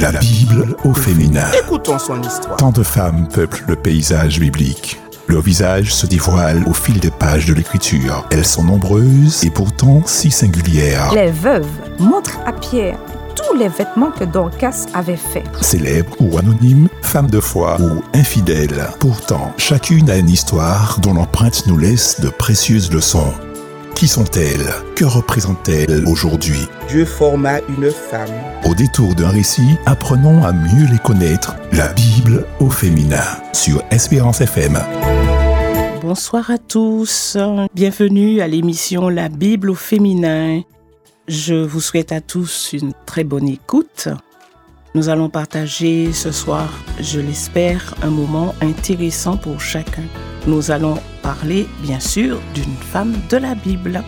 La Bible au féminin. Écoutons son histoire. Tant de femmes peuplent le paysage biblique. Leur visage se dévoile au fil des pages de l'écriture. Elles sont nombreuses et pourtant si singulières. Les veuves montrent à Pierre tous les vêtements que Dorcas avait faits. Célèbres ou anonymes, femmes de foi ou infidèles. Pourtant, chacune a une histoire dont l'empreinte nous laisse de précieuses leçons. Qui sont-elles? Que représentent-elles aujourd'hui? Dieu forma une femme. Au détour d'un récit, apprenons à mieux les connaître. La Bible au féminin sur Espérance FM. Bonsoir à tous, bienvenue à l'émission La Bible au féminin. Je vous souhaite à tous une très bonne écoute. Nous allons partager ce soir, je l'espère, un moment intéressant pour chacun. Nous allons parler, bien sûr, d'une femme de la Bible.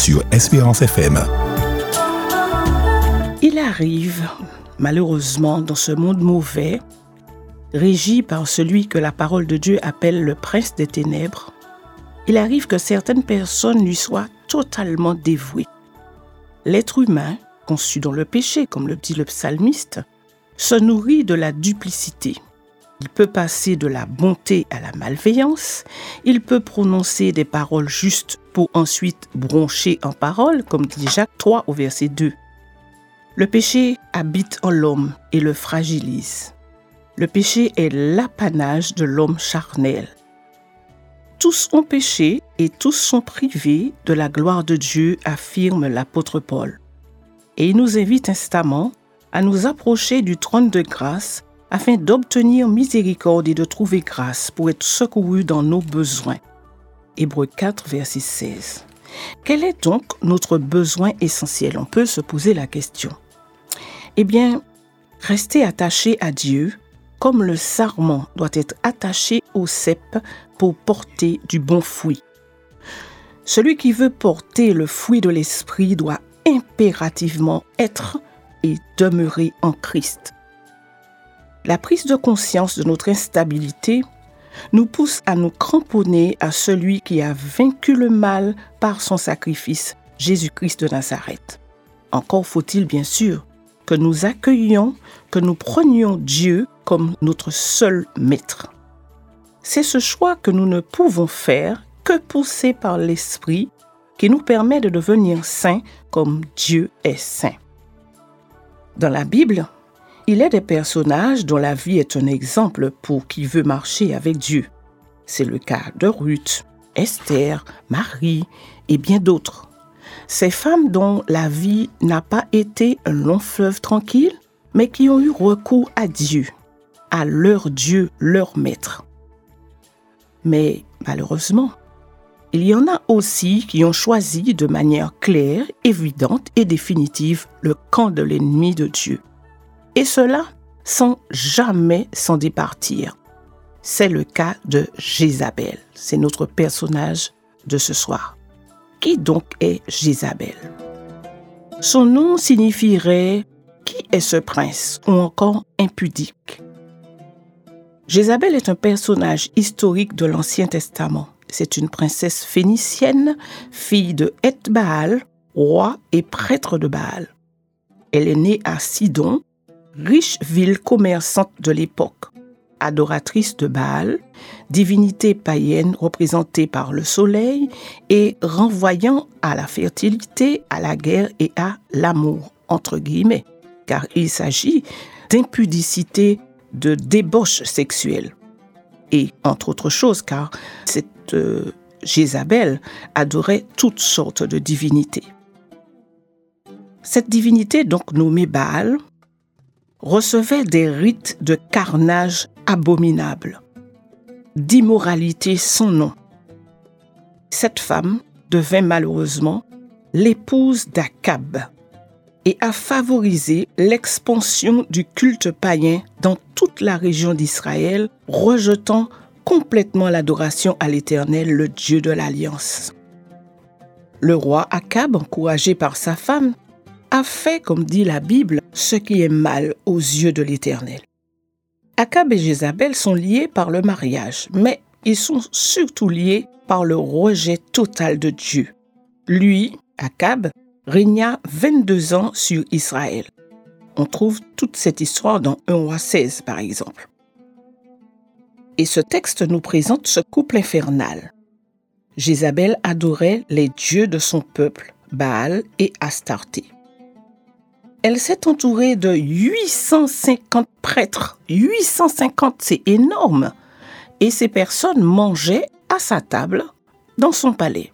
Sur Espérance FM. Il arrive, malheureusement, dans ce monde mauvais, régi par celui que la parole de Dieu appelle le prince des ténèbres, il arrive que certaines personnes lui soient totalement dévouées. L'être humain, conçu dans le péché, comme le dit le psalmiste, se nourrit de la duplicité. Il peut passer de la bonté à la malveillance, il peut prononcer des paroles justes pour ensuite broncher en paroles, comme dit Jacques 3 au verset 2. Le péché habite en l'homme et le fragilise. Le péché est l'apanage de l'homme charnel. Tous ont péché et tous sont privés de la gloire de Dieu, affirme l'apôtre Paul. Et il nous invite instamment à nous approcher du trône de grâce afin d'obtenir miséricorde et de trouver grâce pour être secourus dans nos besoins. Hébreux 4, verset 16. Quel est donc notre besoin essentiel? On peut se poser la question. Eh bien, rester attaché à Dieu, comme le sarment doit être attaché au cep pour porter du bon fruit. Celui qui veut porter le fruit de l'esprit doit impérativement être et demeurer en Christ. La prise de conscience de notre instabilité nous pousse à nous cramponner à celui qui a vaincu le mal par son sacrifice, Jésus-Christ de Nazareth. Encore faut-il bien sûr que nous accueillions, que nous prenions Dieu comme notre seul maître. C'est ce choix que nous ne pouvons faire que poussé par l'Esprit qui nous permet de devenir saints comme Dieu est saint. Dans la Bible, il est des personnages dont la vie est un exemple pour qui veut marcher avec Dieu. C'est le cas de Ruth, Esther, Marie et bien d'autres. Ces femmes dont la vie n'a pas été un long fleuve tranquille, mais qui ont eu recours à Dieu, à leur Dieu, leur maître. Mais malheureusement, il y en a aussi qui ont choisi de manière claire, évidente et définitive le camp de l'ennemi de Dieu. Et cela sans jamais s'en départir. C'est le cas de Jézabel. C'est notre personnage de ce soir. Qui donc est Jézabel? Son nom signifierait Qui est ce prince? Ou encore impudique Jézabel est un personnage historique de l'Ancien Testament. C'est une princesse phénicienne, fille de Ethbaal, roi et prêtre de Baal. Elle est née à Sidon, riche ville commerçante de l'époque. Adoratrice de Baal, divinité païenne représentée par le soleil et renvoyant à la fertilité, à la guerre et à l'amour, entre guillemets, car il s'agit d'impudicité, de débauche sexuelle. Et entre autres choses, car cette euh, Jézabel adorait toutes sortes de divinités. Cette divinité, donc nommée Baal, recevait des rites de carnage abominables, d'immoralité sans nom. Cette femme devint malheureusement l'épouse d'Akab et a favorisé l'expansion du culte païen dans toute la région d'Israël, rejetant complètement l'adoration à l'Éternel, le Dieu de l'Alliance. Le roi Akab, encouragé par sa femme, a fait, comme dit la Bible, ce qui est mal aux yeux de l'Éternel. Akab et Jézabel sont liés par le mariage, mais ils sont surtout liés par le rejet total de Dieu. Lui, Akab, régna 22 ans sur Israël. On trouve toute cette histoire dans 1 roi 16, par exemple. Et ce texte nous présente ce couple infernal. Jézabel adorait les dieux de son peuple, Baal et Astarté elle s'est entourée de 850 prêtres. 850, c'est énorme. Et ces personnes mangeaient à sa table dans son palais.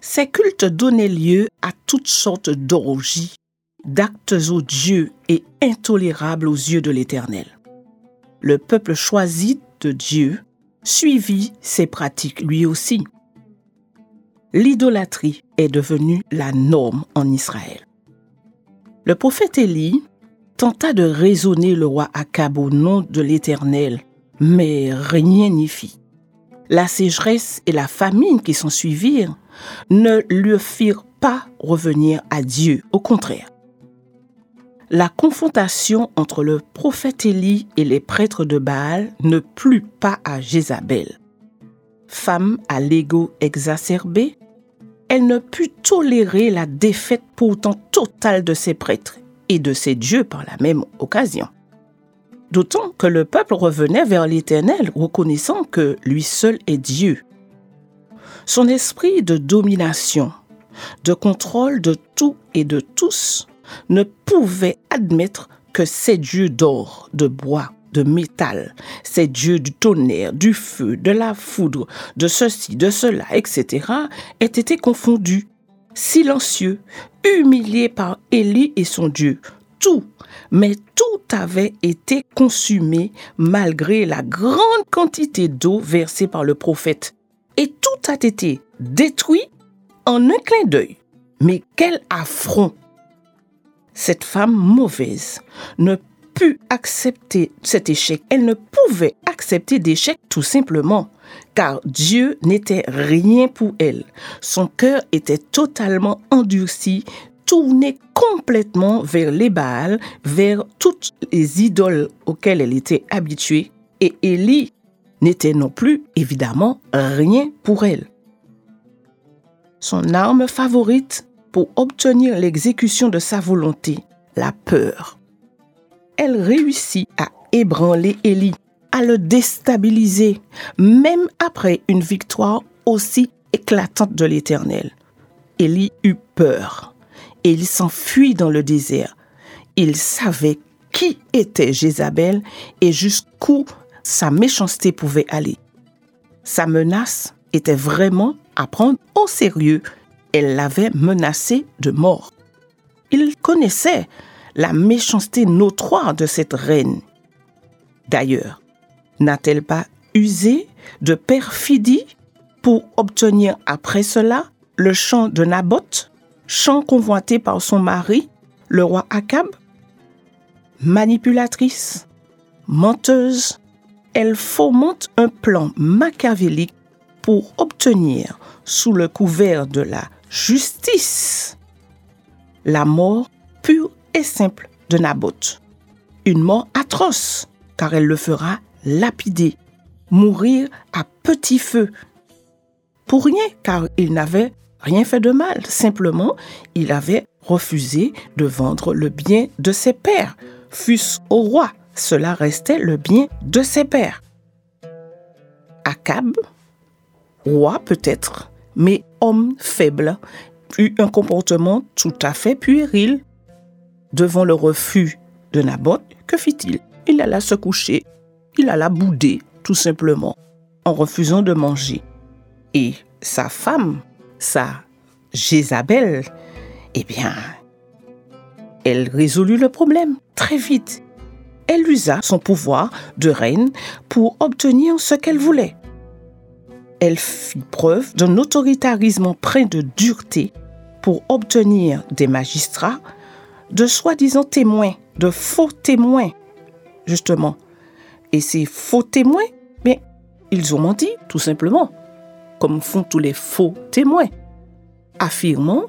Ces cultes donnaient lieu à toutes sortes d'orgies, d'actes odieux et intolérables aux yeux de l'Éternel. Le peuple choisi de Dieu suivit ces pratiques lui aussi. L'idolâtrie est devenue la norme en Israël. Le prophète Élie tenta de raisonner le roi Akab au nom de l'Éternel, mais rien n'y fit. la sécheresse et la famine qui s'en suivirent ne lui firent pas revenir à Dieu, au contraire. La confrontation entre le prophète Élie et les prêtres de Baal ne plut pas à Jézabel. Femme à l'ego exacerbé, elle ne put tolérer la défaite pourtant totale de ses prêtres et de ses dieux par la même occasion. D'autant que le peuple revenait vers l'Éternel, reconnaissant que lui seul est Dieu. Son esprit de domination, de contrôle de tout et de tous, ne pouvait admettre que ces dieux d'or, de bois, de métal, ces dieux du tonnerre, du feu, de la foudre, de ceci, de cela, etc., aient été confondus, silencieux, humiliés par Élie et son Dieu. Tout, mais tout avait été consumé malgré la grande quantité d'eau versée par le prophète. Et tout a été détruit en un clin d'œil. Mais quel affront Cette femme mauvaise ne put accepter cet échec. Elle ne pouvait accepter d'échec tout simplement, car Dieu n'était rien pour elle. Son cœur était totalement endurci, tourné complètement vers les Baals, vers toutes les idoles auxquelles elle était habituée, et Élie n'était non plus, évidemment, rien pour elle. Son arme favorite pour obtenir l'exécution de sa volonté, la peur. Elle réussit à ébranler Élie, à le déstabiliser, même après une victoire aussi éclatante de l'Éternel. Élie eut peur et il s'enfuit dans le désert. Il savait qui était Jézabel et jusqu'où sa méchanceté pouvait aller. Sa menace était vraiment à prendre au sérieux. Elle l'avait menacé de mort. Il connaissait la méchanceté notoire de cette reine. D'ailleurs, n'a-t-elle pas usé de perfidie pour obtenir après cela le champ de Naboth, champ convoité par son mari, le roi Akab Manipulatrice, menteuse, elle fomente un plan machiavélique pour obtenir, sous le couvert de la justice, la mort pure et simple de Naboth. Une mort atroce, car elle le fera lapider, mourir à petit feu. Pour rien, car il n'avait rien fait de mal, simplement il avait refusé de vendre le bien de ses pères, fût-ce au roi, cela restait le bien de ses pères. Akab, roi peut-être, mais homme faible, eut un comportement tout à fait puéril. Devant le refus de Naboth, que fit-il? Il alla se coucher, il alla bouder, tout simplement, en refusant de manger. Et sa femme, sa Jézabel, eh bien, elle résolut le problème très vite. Elle usa son pouvoir de reine pour obtenir ce qu'elle voulait. Elle fit preuve d'un autoritarisme empreint de dureté pour obtenir des magistrats de soi-disant témoins, de faux témoins, justement. Et ces faux témoins, mais ils ont menti, tout simplement, comme font tous les faux témoins, affirmant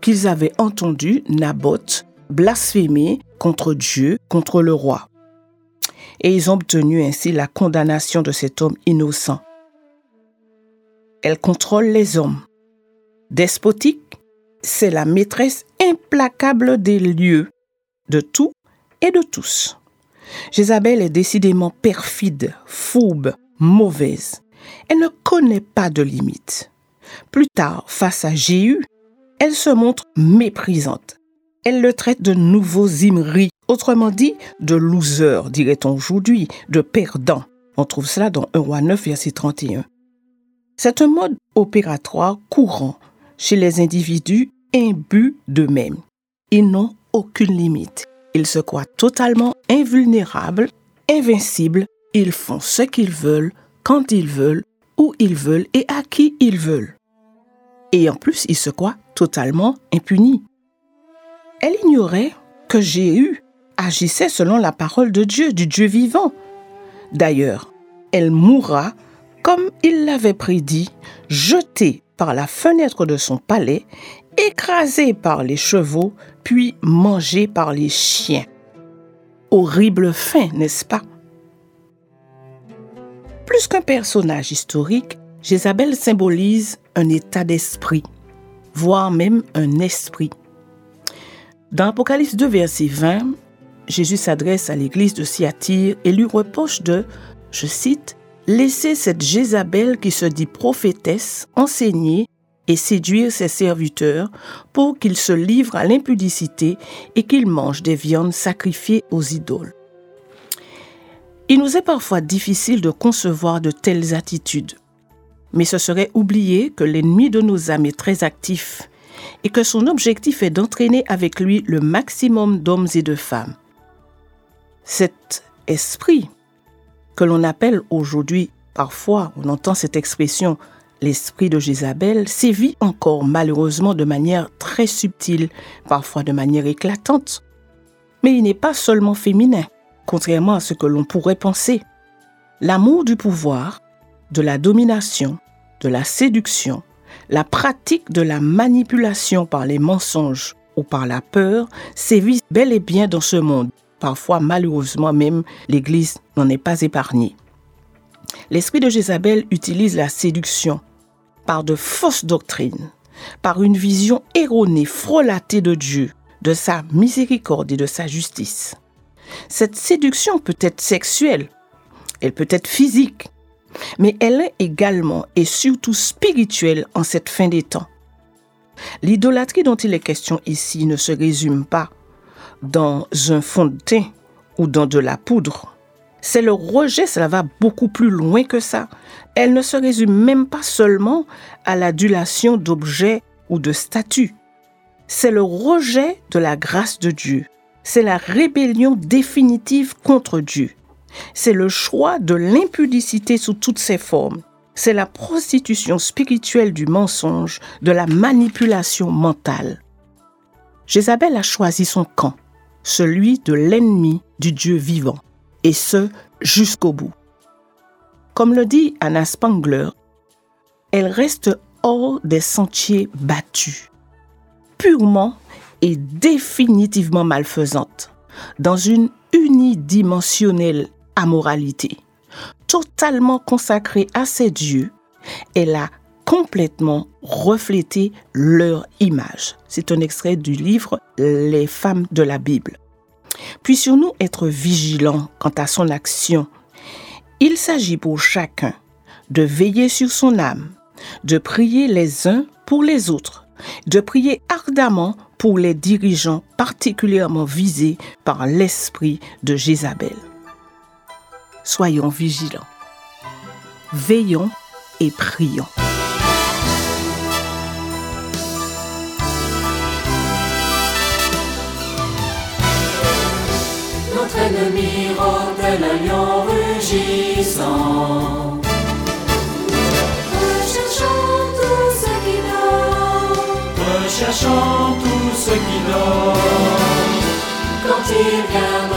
qu'ils avaient entendu Naboth blasphémer contre Dieu, contre le roi. Et ils ont obtenu ainsi la condamnation de cet homme innocent. Elle contrôle les hommes. Despotique, c'est la maîtresse implacable des lieux, de tout et de tous. Jézabel est décidément perfide, fourbe, mauvaise. Elle ne connaît pas de limites. Plus tard, face à Jéhu, elle se montre méprisante. Elle le traite de nouveau Zimri, autrement dit de loser, dirait-on aujourd'hui, de perdant. On trouve cela dans 1 roi 9, verset 31. C'est un mode opératoire courant chez les individus imbus d'eux-mêmes. Ils n'ont aucune limite. Ils se croient totalement invulnérables, invincibles. Ils font ce qu'ils veulent, quand ils veulent, où ils veulent et à qui ils veulent. Et en plus, ils se croient totalement impunis. Elle ignorait que Jéhu agissait selon la parole de Dieu, du Dieu vivant. D'ailleurs, elle mourra comme il l'avait prédit, jeté par la fenêtre de son palais, écrasé par les chevaux, puis mangé par les chiens. Horrible fin, n'est-ce pas? Plus qu'un personnage historique, Jézabel symbolise un état d'esprit, voire même un esprit. Dans Apocalypse 2, verset 20, Jésus s'adresse à l'église de Thyatire et lui reproche de, je cite, Laisser cette Jézabel qui se dit prophétesse enseigner et séduire ses serviteurs pour qu'ils se livrent à l'impudicité et qu'ils mangent des viandes sacrifiées aux idoles. Il nous est parfois difficile de concevoir de telles attitudes, mais ce serait oublier que l'ennemi de nos âmes est très actif et que son objectif est d'entraîner avec lui le maximum d'hommes et de femmes. Cet esprit que l'on appelle aujourd'hui, parfois on entend cette expression, l'esprit de Jézabel, sévit encore malheureusement de manière très subtile, parfois de manière éclatante. Mais il n'est pas seulement féminin, contrairement à ce que l'on pourrait penser. L'amour du pouvoir, de la domination, de la séduction, la pratique de la manipulation par les mensonges ou par la peur sévit bel et bien dans ce monde. Parfois, malheureusement même, l'Église n'en est pas épargnée. L'esprit de Jézabel utilise la séduction par de fausses doctrines, par une vision erronée, frelatée de Dieu, de sa miséricorde et de sa justice. Cette séduction peut être sexuelle, elle peut être physique, mais elle est également et surtout spirituelle en cette fin des temps. L'idolâtrie dont il est question ici ne se résume pas dans un fond de teint ou dans de la poudre. C'est le rejet, cela va beaucoup plus loin que ça. Elle ne se résume même pas seulement à l'adulation d'objets ou de statues. C'est le rejet de la grâce de Dieu. C'est la rébellion définitive contre Dieu. C'est le choix de l'impudicité sous toutes ses formes. C'est la prostitution spirituelle du mensonge, de la manipulation mentale. Jézabel a choisi son camp, celui de l'ennemi du Dieu vivant, et ce jusqu'au bout. Comme le dit Anna Spangler, elle reste hors des sentiers battus, purement et définitivement malfaisante, dans une unidimensionnelle amoralité. Totalement consacrée à ses dieux, elle a complètement reflété leur image. C'est un extrait du livre Les femmes de la Bible. Puissions-nous être vigilants quant à son action. Il s'agit pour chacun de veiller sur son âme, de prier les uns pour les autres, de prier ardemment pour les dirigeants particulièrement visés par l'esprit de Jézabel. Soyons vigilants, veillons et prions. Notre ennemi rôde tel rugissant. Recherchons tout ce qui dort. Recherchons tout ce qui dort. Quand il viendra,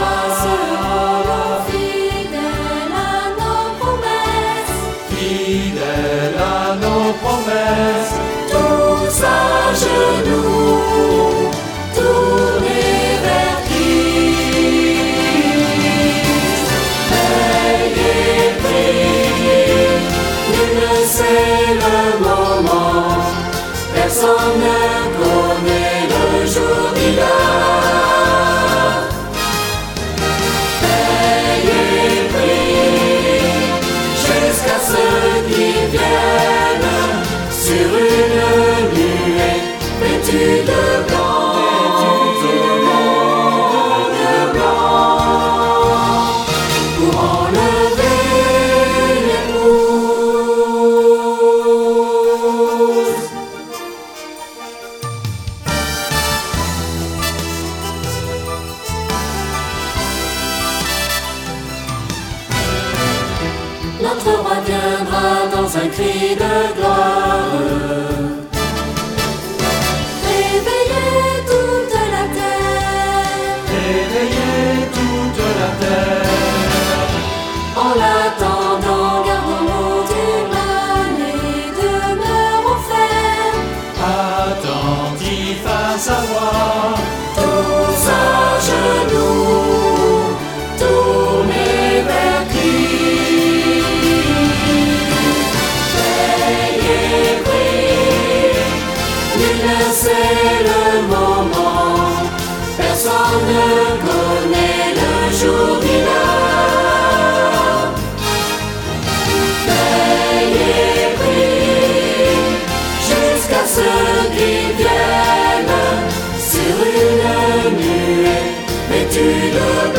vêtue de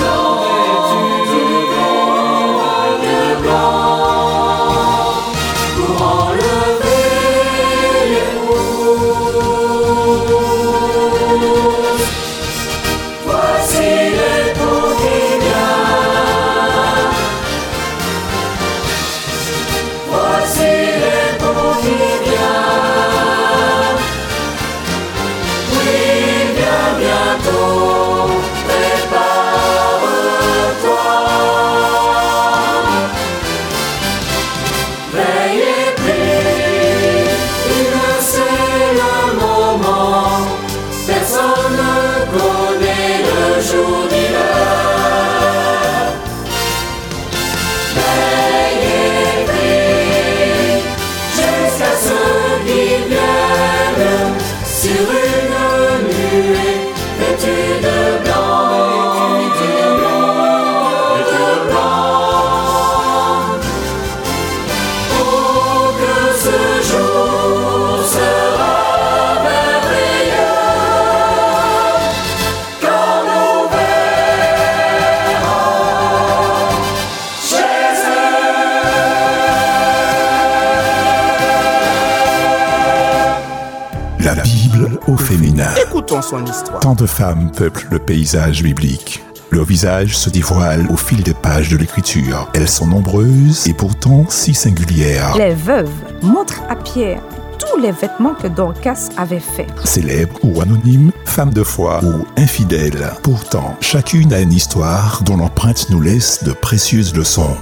au féminin. Écoutons son histoire. Tant de femmes peuplent le paysage biblique. Leur visage se dévoile au fil des pages de l'écriture. Elles sont nombreuses et pourtant si singulières. Les veuves montrent à Pierre tous les vêtements que Dorcas avait faits. Célèbres ou anonymes, femmes de foi ou infidèles. Pourtant, chacune a une histoire dont l'empreinte nous laisse de précieuses leçons.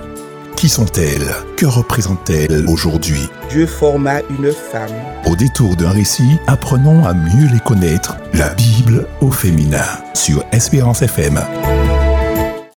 Qui sont-elles? Que représentent-elles aujourd'hui? Dieu forma une femme. Au détour d'un récit, apprenons à mieux les connaître. La Bible au féminin sur Espérance FM.